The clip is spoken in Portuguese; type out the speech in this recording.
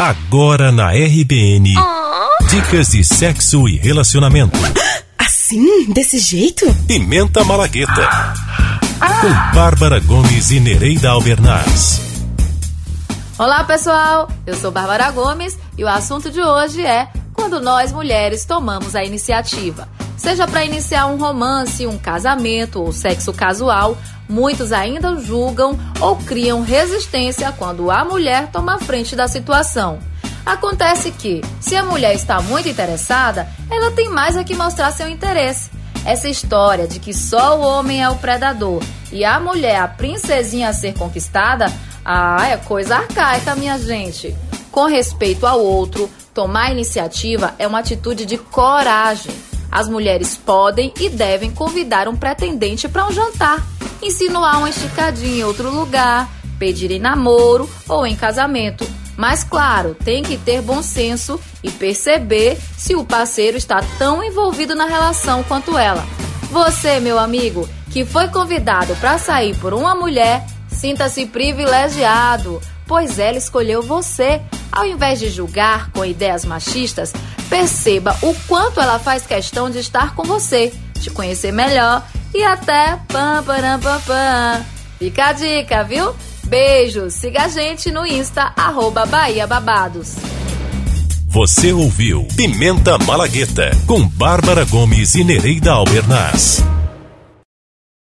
Agora na RBN. Oh. Dicas de sexo e relacionamento. Assim? Desse jeito? Pimenta Malagueta. Com Bárbara Gomes e Nereida Albernaz. Olá, pessoal. Eu sou Bárbara Gomes e o assunto de hoje é quando nós mulheres tomamos a iniciativa. Seja para iniciar um romance, um casamento ou sexo casual, muitos ainda julgam ou criam resistência quando a mulher toma a frente da situação. Acontece que, se a mulher está muito interessada, ela tem mais a que mostrar seu interesse. Essa história de que só o homem é o predador e a mulher a princesinha a ser conquistada, ah, é coisa arcaica, minha gente. Com respeito ao outro, tomar iniciativa é uma atitude de coragem. As mulheres podem e devem convidar um pretendente para um jantar insinuar uma esticadinha em outro lugar, pedir em namoro ou em casamento. Mas claro, tem que ter bom senso e perceber se o parceiro está tão envolvido na relação quanto ela. Você, meu amigo, que foi convidado para sair por uma mulher, sinta-se privilegiado, pois ela escolheu você. Ao invés de julgar com ideias machistas, perceba o quanto ela faz questão de estar com você, te conhecer melhor e até pam, param, pam, pam. Fica a dica, viu? Beijos, siga a gente no Insta, arroba Bahia Babados. Você ouviu Pimenta Malagueta com Bárbara Gomes e Nereida Albernaz.